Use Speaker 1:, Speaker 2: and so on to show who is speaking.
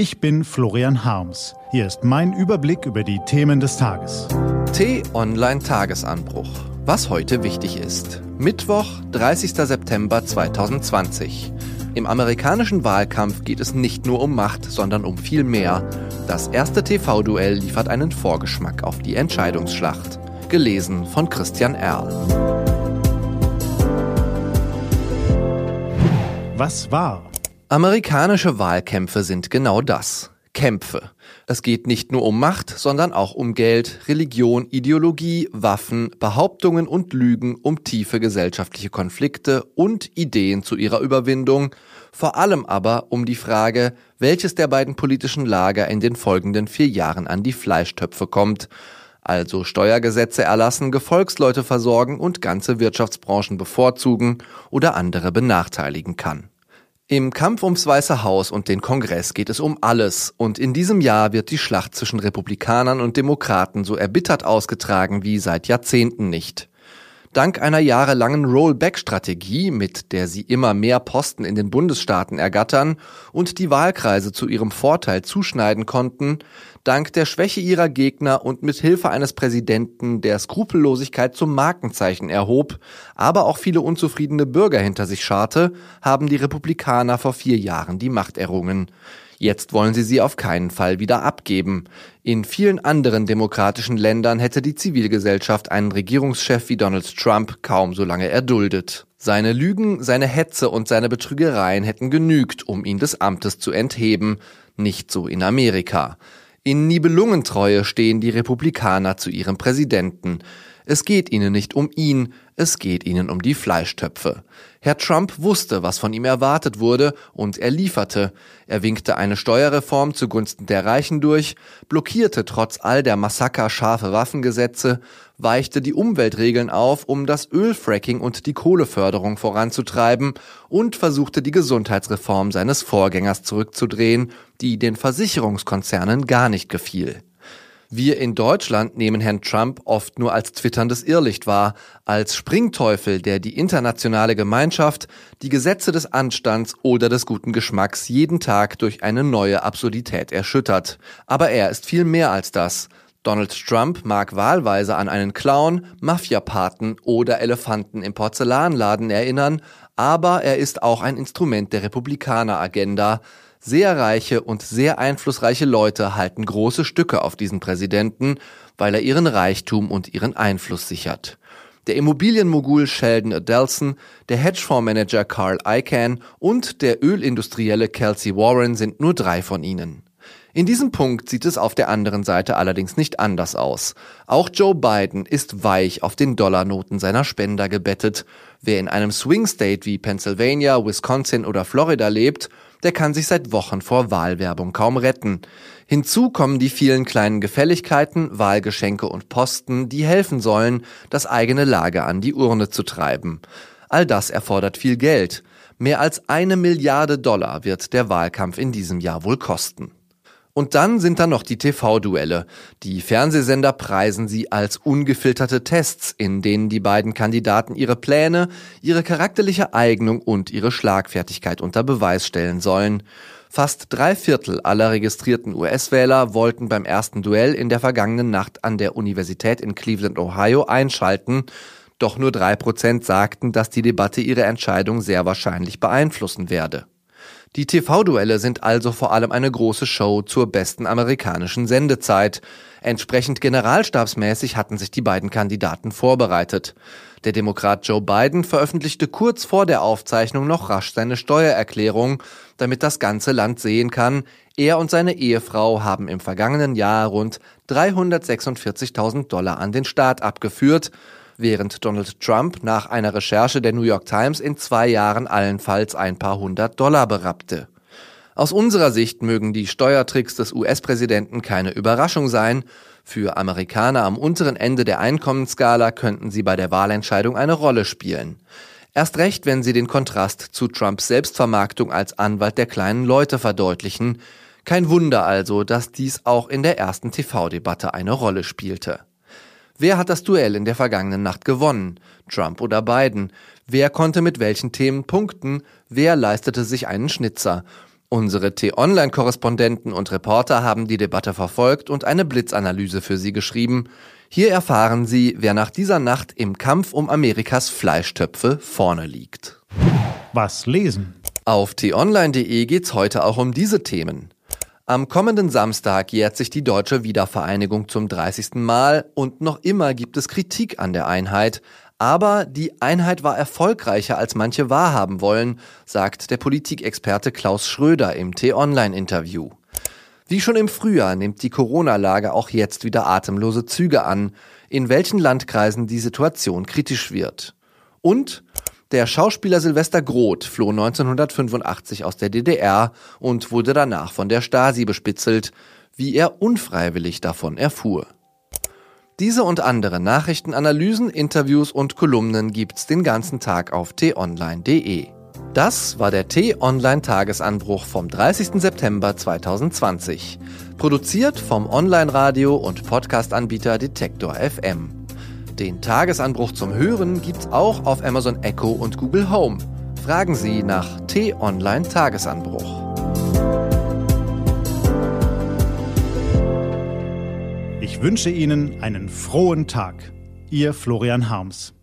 Speaker 1: Ich bin Florian Harms. Hier ist mein Überblick über die Themen des Tages.
Speaker 2: T-Online Tagesanbruch. Was heute wichtig ist. Mittwoch, 30. September 2020. Im amerikanischen Wahlkampf geht es nicht nur um Macht, sondern um viel mehr. Das erste TV-Duell liefert einen Vorgeschmack auf die Entscheidungsschlacht. Gelesen von Christian Erl.
Speaker 1: Was war?
Speaker 2: Amerikanische Wahlkämpfe sind genau das. Kämpfe. Es geht nicht nur um Macht, sondern auch um Geld, Religion, Ideologie, Waffen, Behauptungen und Lügen, um tiefe gesellschaftliche Konflikte und Ideen zu ihrer Überwindung, vor allem aber um die Frage, welches der beiden politischen Lager in den folgenden vier Jahren an die Fleischtöpfe kommt, also Steuergesetze erlassen, Gefolgsleute versorgen und ganze Wirtschaftsbranchen bevorzugen oder andere benachteiligen kann. Im Kampf ums Weiße Haus und den Kongress geht es um alles und in diesem Jahr wird die Schlacht zwischen Republikanern und Demokraten so erbittert ausgetragen wie seit Jahrzehnten nicht. Dank einer jahrelangen Rollback-Strategie, mit der sie immer mehr Posten in den Bundesstaaten ergattern und die Wahlkreise zu ihrem Vorteil zuschneiden konnten, dank der Schwäche ihrer Gegner und mit Hilfe eines Präsidenten, der Skrupellosigkeit zum Markenzeichen erhob, aber auch viele unzufriedene Bürger hinter sich scharte, haben die Republikaner vor vier Jahren die Macht errungen. Jetzt wollen sie sie auf keinen Fall wieder abgeben. In vielen anderen demokratischen Ländern hätte die Zivilgesellschaft einen Regierungschef wie Donald Trump kaum so lange erduldet. Seine Lügen, seine Hetze und seine Betrügereien hätten genügt, um ihn des Amtes zu entheben. Nicht so in Amerika. In Nibelungentreue stehen die Republikaner zu ihrem Präsidenten. Es geht ihnen nicht um ihn, es geht ihnen um die Fleischtöpfe. Herr Trump wusste, was von ihm erwartet wurde, und er lieferte. Er winkte eine Steuerreform zugunsten der Reichen durch, blockierte trotz all der Massaker scharfe Waffengesetze, weichte die Umweltregeln auf, um das Ölfracking und die Kohleförderung voranzutreiben und versuchte die Gesundheitsreform seines Vorgängers zurückzudrehen, die den Versicherungskonzernen gar nicht gefiel. Wir in Deutschland nehmen Herrn Trump oft nur als twitterndes Irrlicht wahr, als Springteufel, der die internationale Gemeinschaft, die Gesetze des Anstands oder des guten Geschmacks jeden Tag durch eine neue Absurdität erschüttert. Aber er ist viel mehr als das. Donald Trump mag wahlweise an einen Clown, Mafiapaten oder Elefanten im Porzellanladen erinnern, aber er ist auch ein Instrument der Republikaner-Agenda, sehr reiche und sehr einflussreiche Leute halten große Stücke auf diesen Präsidenten, weil er ihren Reichtum und ihren Einfluss sichert. Der Immobilienmogul Sheldon Adelson, der Hedgefondsmanager Carl Icahn und der Ölindustrielle Kelsey Warren sind nur drei von ihnen. In diesem Punkt sieht es auf der anderen Seite allerdings nicht anders aus. Auch Joe Biden ist weich auf den Dollarnoten seiner Spender gebettet. Wer in einem Swing State wie Pennsylvania, Wisconsin oder Florida lebt, der kann sich seit Wochen vor Wahlwerbung kaum retten. Hinzu kommen die vielen kleinen Gefälligkeiten, Wahlgeschenke und Posten, die helfen sollen, das eigene Lager an die Urne zu treiben. All das erfordert viel Geld. Mehr als eine Milliarde Dollar wird der Wahlkampf in diesem Jahr wohl kosten. Und dann sind da noch die TV-Duelle. Die Fernsehsender preisen sie als ungefilterte Tests, in denen die beiden Kandidaten ihre Pläne, ihre charakterliche Eignung und ihre Schlagfertigkeit unter Beweis stellen sollen. Fast drei Viertel aller registrierten US-Wähler wollten beim ersten Duell in der vergangenen Nacht an der Universität in Cleveland, Ohio einschalten. Doch nur drei Prozent sagten, dass die Debatte ihre Entscheidung sehr wahrscheinlich beeinflussen werde. Die TV-Duelle sind also vor allem eine große Show zur besten amerikanischen Sendezeit. Entsprechend generalstabsmäßig hatten sich die beiden Kandidaten vorbereitet. Der Demokrat Joe Biden veröffentlichte kurz vor der Aufzeichnung noch rasch seine Steuererklärung, damit das ganze Land sehen kann, er und seine Ehefrau haben im vergangenen Jahr rund 346.000 Dollar an den Staat abgeführt während Donald Trump nach einer Recherche der New York Times in zwei Jahren allenfalls ein paar hundert Dollar berappte. Aus unserer Sicht mögen die Steuertricks des US-Präsidenten keine Überraschung sein. Für Amerikaner am unteren Ende der Einkommensskala könnten sie bei der Wahlentscheidung eine Rolle spielen. Erst recht, wenn sie den Kontrast zu Trumps Selbstvermarktung als Anwalt der kleinen Leute verdeutlichen. Kein Wunder also, dass dies auch in der ersten TV-Debatte eine Rolle spielte. Wer hat das Duell in der vergangenen Nacht gewonnen? Trump oder Biden? Wer konnte mit welchen Themen punkten? Wer leistete sich einen Schnitzer? Unsere T-Online-Korrespondenten und Reporter haben die Debatte verfolgt und eine Blitzanalyse für Sie geschrieben. Hier erfahren Sie, wer nach dieser Nacht im Kampf um Amerikas Fleischtöpfe vorne liegt.
Speaker 1: Was lesen?
Speaker 2: Auf t-online.de geht's heute auch um diese Themen. Am kommenden Samstag jährt sich die deutsche Wiedervereinigung zum 30. Mal und noch immer gibt es Kritik an der Einheit. Aber die Einheit war erfolgreicher, als manche wahrhaben wollen, sagt der Politikexperte Klaus Schröder im T-Online-Interview. Wie schon im Frühjahr nimmt die Corona-Lage auch jetzt wieder atemlose Züge an, in welchen Landkreisen die Situation kritisch wird. Und der Schauspieler Silvester Groth floh 1985 aus der DDR und wurde danach von der Stasi bespitzelt, wie er unfreiwillig davon erfuhr. Diese und andere Nachrichtenanalysen, Interviews und Kolumnen gibt's den ganzen Tag auf t-online.de. Das war der T-Online-Tagesanbruch vom 30. September 2020. Produziert vom Online-Radio- und Podcast-Anbieter Detektor FM. Den Tagesanbruch zum Hören gibt's auch auf Amazon Echo und Google Home. Fragen Sie nach T-Online-Tagesanbruch.
Speaker 1: Ich wünsche Ihnen einen frohen Tag. Ihr Florian Harms.